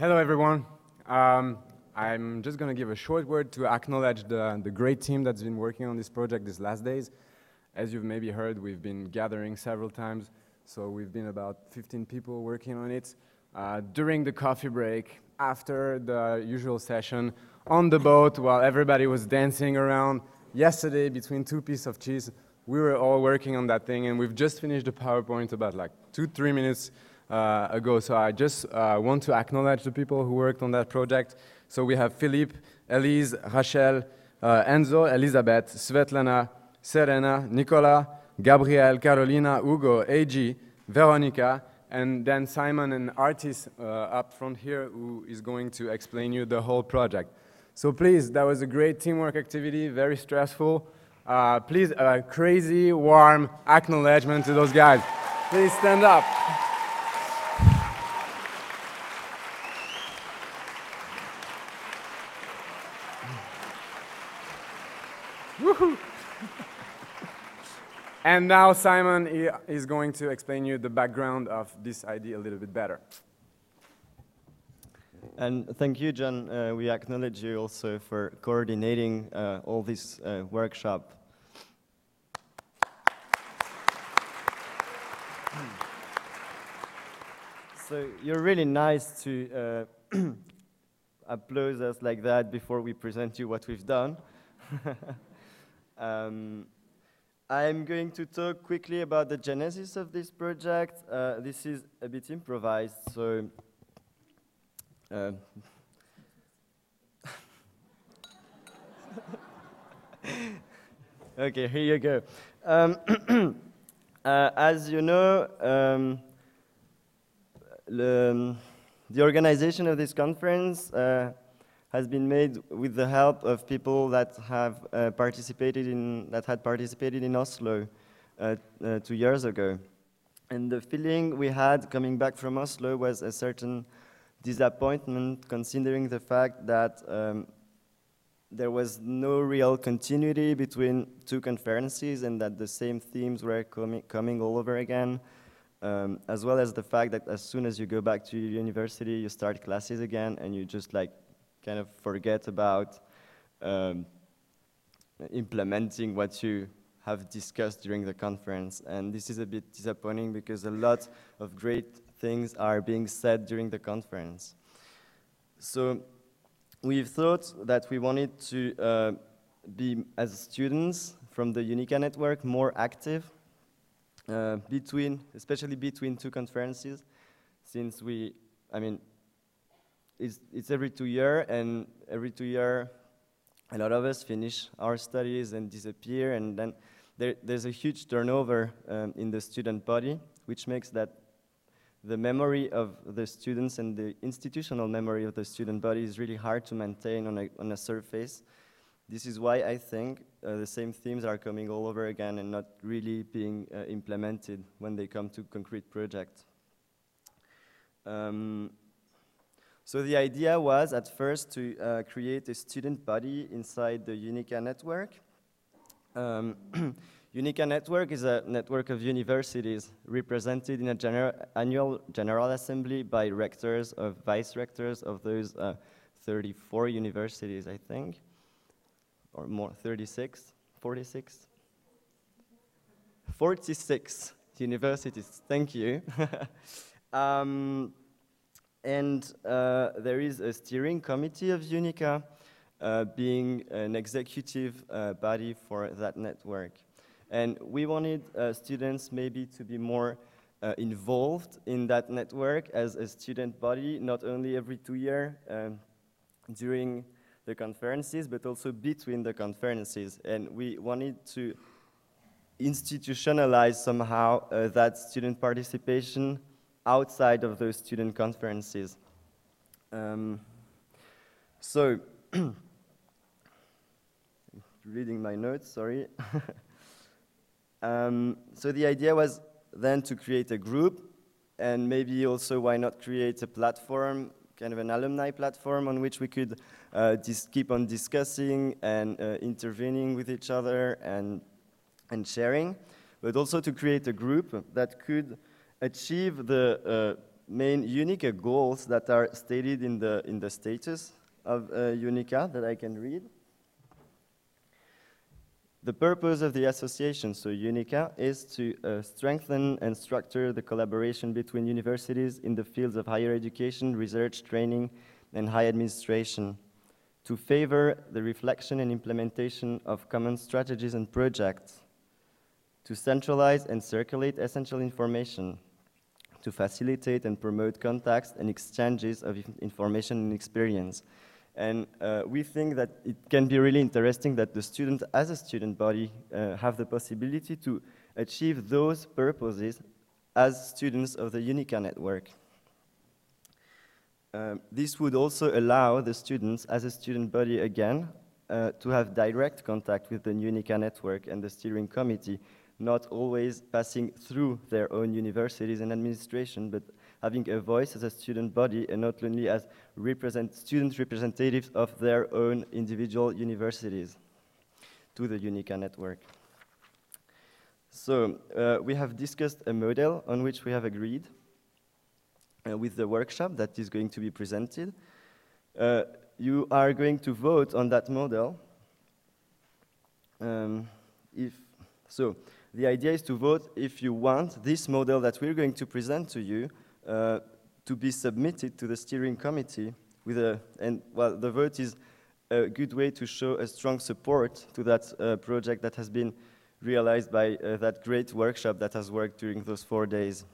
Hello, everyone. Um, I'm just going to give a short word to acknowledge the, the great team that's been working on this project these last days. As you've maybe heard, we've been gathering several times, so we've been about 15 people working on it. Uh, during the coffee break, after the usual session, on the boat while everybody was dancing around. Yesterday, between two pieces of cheese, we were all working on that thing, and we've just finished the PowerPoint about like two, three minutes uh, ago. So I just uh, want to acknowledge the people who worked on that project. So we have Philippe, Elise, Rachel, uh, Enzo, Elizabeth, Svetlana, Serena, Nicola, Gabriel, Carolina, Hugo, AG, Veronica, and then Simon, an artist uh, up front here, who is going to explain you the whole project. So please, that was a great teamwork activity, very stressful. Uh, please, a crazy, warm acknowledgement to those guys. Please stand up. And now Simon is going to explain you the background of this idea a little bit better. And thank you, John. Uh, we acknowledge you also for coordinating uh, all this uh, workshop. so you're really nice to uh, applaud us like that before we present you what we've done. um, I'm going to talk quickly about the genesis of this project. Uh, this is a bit improvised, so uh, okay, here you go. Um, uh, as you know, um, the, the, organization of this conference uh, has been made with the help of people that have uh, participated in that had participated in Oslo uh, uh, two years ago. And the feeling we had coming back from Oslo was a certain disappointment, considering the fact that um, there was no real continuity between two conferences and that the same themes were coming, coming all over again. Um, as well as the fact that as soon as you go back to university, you start classes again and you just like kind of forget about um, implementing what you have discussed during the conference. And this is a bit disappointing because a lot of great things are being said during the conference. So we've thought that we wanted to uh, be, as students from the UNICA network, more active uh, between, especially between two conferences, since we, I mean, it's, it's every two year, and every two year, a lot of us finish our studies and disappear, and then there, there's a huge turnover um, in the student body, which makes that the memory of the students and the institutional memory of the student body is really hard to maintain on a, on a surface. This is why I think uh, the same themes are coming all over again and not really being uh, implemented when they come to concrete projects. Um, so the idea was at first to uh, create a student body inside the UNICA network. Um, UNICA network is a network of universities represented in a gener annual general assembly by rectors of vice rectors of those uh, 34 universities, I think, or more, 36, 46? 46 universities, thank you. um, and uh, there is a steering committee of UNICA uh, being an executive uh, body for that network. And we wanted uh, students maybe to be more uh, involved in that network as a student body, not only every two years um, during the conferences, but also between the conferences. And we wanted to institutionalize somehow uh, that student participation outside of those student conferences. Um, so, reading my notes, sorry. um, so the idea was then to create a group and maybe also why not create a platform, kind of an alumni platform on which we could uh, keep on discussing and uh, intervening with each other and, and sharing, but also to create a group that could achieve the uh, main Unica goals that are stated in the, in the status of uh, Unica that I can read. The purpose of the association, so UNICA, is to uh, strengthen and structure the collaboration between universities in the fields of higher education, research, training, and high administration, to favor the reflection and implementation of common strategies and projects, to centralize and circulate essential information, to facilitate and promote contacts and exchanges of information and experience, and uh, we think that it can be really interesting that the student, as a student body, uh, have the possibility to achieve those purposes as students of the UNICA network. Um, this would also allow the students, as a student body again, uh, to have direct contact with the UNICA network and the steering committee, not always passing through their own universities and administration, but having a voice as a student body and not only as represent student representatives of their own individual universities to the UNICA network. So uh, we have discussed a model on which we have agreed uh, with the workshop that is going to be presented. Uh, you are going to vote on that model. Um, if, so the idea is to vote if you want this model that we're going to present to you uh, to be submitted to the steering committee with a, and well, the vote is a good way to show a strong support to that uh, project that has been realized by uh, that great workshop that has worked during those four days.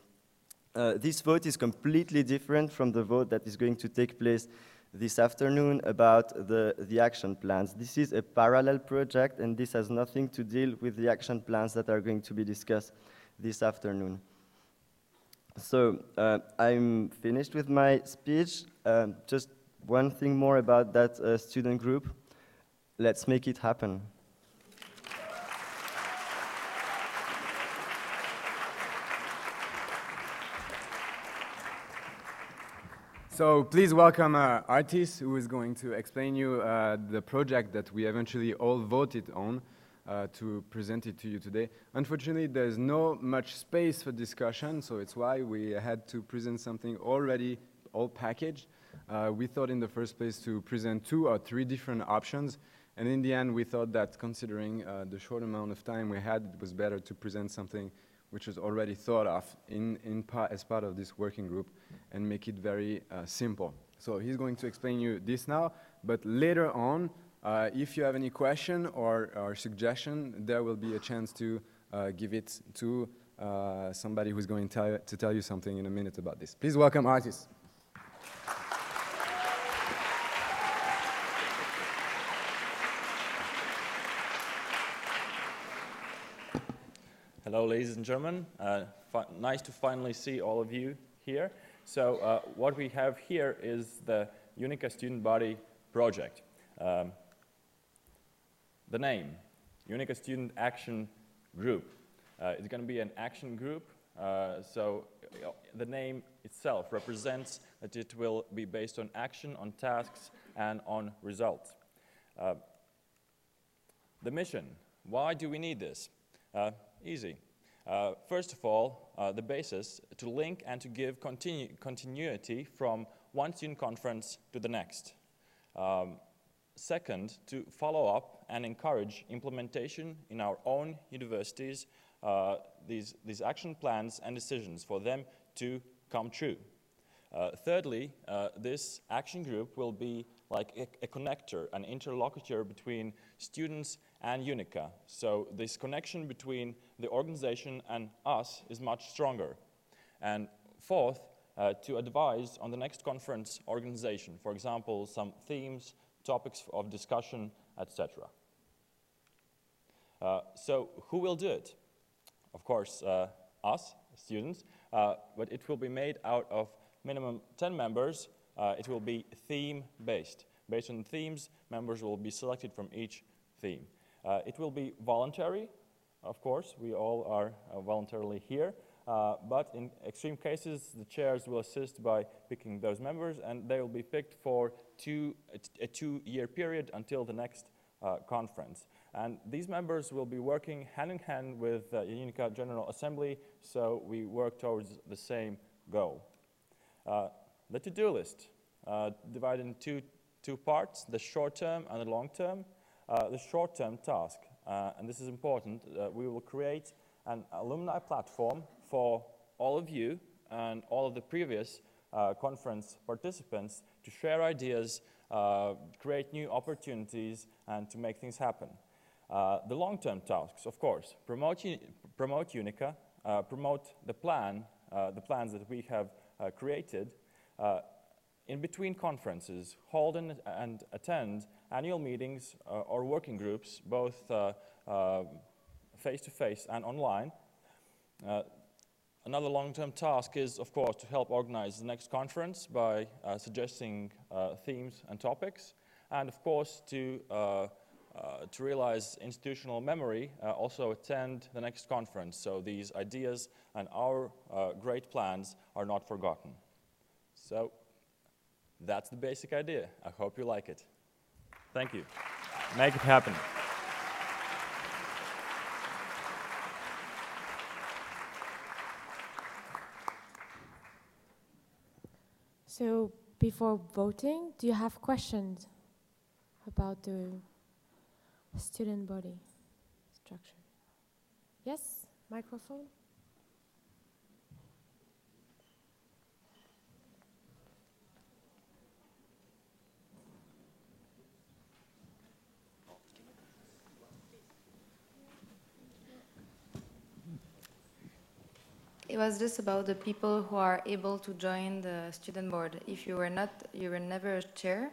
Uh, this vote is completely different from the vote that is going to take place this afternoon about the, the action plans. This is a parallel project and this has nothing to deal with the action plans that are going to be discussed this afternoon. So uh, I'm finished with my speech. Um, just one thing more about that uh, student group. Let's make it happen. So please welcome uh, Artis, who is going to explain you uh, the project that we eventually all voted on uh, to present it to you today. Unfortunately, there's no much space for discussion, so it's why we had to present something already all packaged. Uh, we thought in the first place to present two or three different options, and in the end, we thought that considering uh, the short amount of time we had, it was better to present something which is already thought of in, in pa as part of this working group and make it very uh, simple. So he's going to explain you this now, but later on, uh, if you have any question or, or, suggestion, there will be a chance to uh, give it to uh, somebody who's going to, to tell you something in a minute about this. Please welcome Artis. Hello, ladies and gentlemen. Uh, nice to finally see all of you here. So uh, what we have here is the Unica Student Body project. Um, the name, Unica Student Action Group. Uh, it's going to be an action group, uh, so uh, the name itself represents that it will be based on action, on tasks, and on results. Uh, the mission, why do we need this? Uh, easy. Uh, first of all, the basis to link and to give continu continuity from one student conference to the next. Um, Second, to follow up and encourage implementation in our own universities, uh, these, these action plans and decisions for them to come true. Uh, thirdly, uh, this action group will be like a, a, connector, an interlocutor between students and Unica. So this connection between the organization and us is much stronger. And fourth, uh, to advise on the next conference organization, for example, some themes, topics of discussion, etc. Uh, so who will do it? Of course, uh, us, students, uh, but it will be made out of minimum 10 members. Uh, it will be theme-based. Based on themes, members will be selected from each theme. Uh, it will be voluntary, of course. We all are uh, voluntarily here. Uh, but in extreme cases, the chairs will assist by picking those members, and they will be picked for two, a two-year period until the next uh, conference. And these members will be working hand in hand with the uh, Unica General Assembly, so we work towards the same goal. The to-do list, uh, divided in two, two parts, the short-term and the long-term. Uh, the short-term task, uh, and this is important, uh, we will create an alumni platform for all of you and all of the previous uh, conference participants to share ideas, create new opportunities, and to make things happen. the long-term tasks, of course, promote, promote Unica, promote the plan, the plans that we have created, uh, in between conferences, hold and, and attend annual meetings uh, or working groups, both uh, uh, face-to-face -face and online. Uh, another long-term task is, of course, to help organize the next conference by suggesting themes and topics, and of course, to uh, to realize institutional memory, uh, also attend the next conference so these ideas and our uh, great plans are not forgotten. So that's the basic idea. I hope you like it. Thank you. Make it happen. So before voting, do you have questions about the student body structure? Yes, microphone. It was just about the people who are able to join the student board. If you were not, you were never a chair,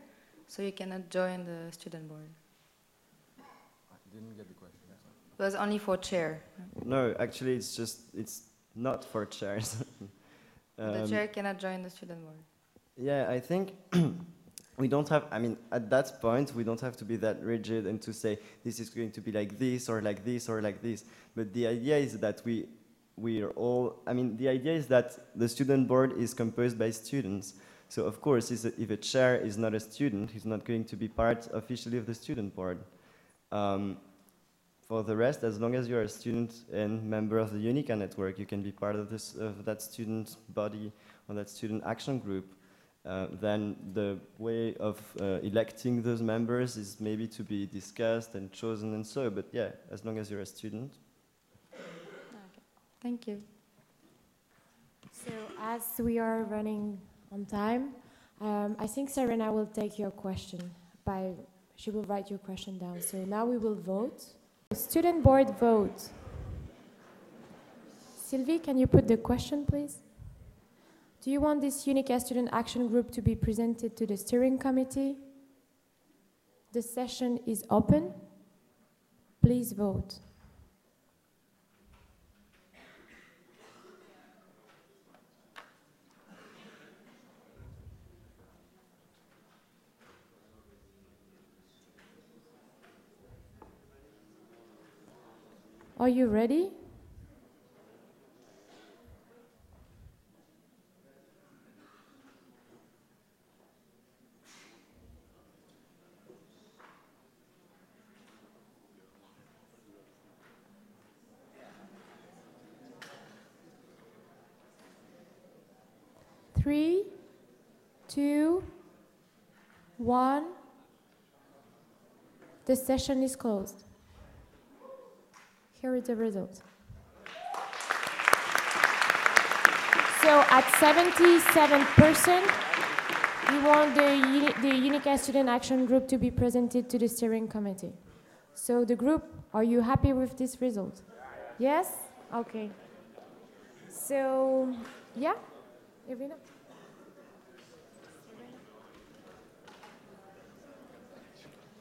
so you cannot join the student board. I didn't get the question. It was only for chair. No, actually, it's just it's not for chairs. um, the chair cannot join the student board. Yeah, I think we don't have. I mean, at that point, we don't have to be that rigid and to say this is going to be like this or like this or like this. But the idea is that we we are all, I mean, the idea is that the student board is composed by students. So of course, if a chair is not a student, he's not going to be part officially of the student board. Um, for the rest, as long as you're a student and member of the Unica network, you can be part of, this, of that student body or that student action group. Uh, then the way of uh, electing those members is maybe to be discussed and chosen and so, but yeah, as long as you're a student. Thank you. So as we are running on time, um, I think Serena will take your question by, she will write your question down. So now we will vote. Student board vote. Sylvie, can you put the question, please? Do you want this Unica Student Action Group to be presented to the steering committee? The session is open. Please vote. Are you ready? Three, two, one. The session is closed. Here is the result. So at 77%, we want the, the Unica Student Action Group to be presented to the steering committee. So the group, are you happy with this result? Yes? Okay. So, yeah, Irina?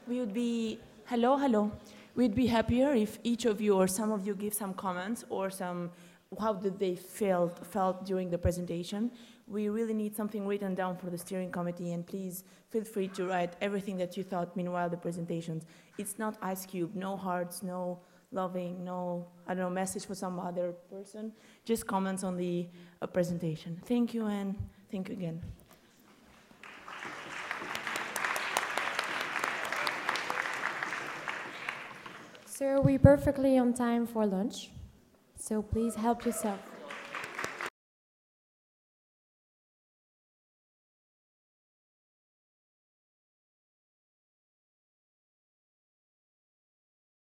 We would be, hello, hello. We'd be happier if each of you or some of you give some comments or some how did they felt felt during the presentation. We really need something written down for the steering committee and please feel free to write everything that you thought meanwhile the presentations. It's not ice cube, no hearts, no loving, no, I don't know, message for some other person, just comments on the uh, presentation. Thank you and thank you again. So we're perfectly on time for lunch. So please help yourself.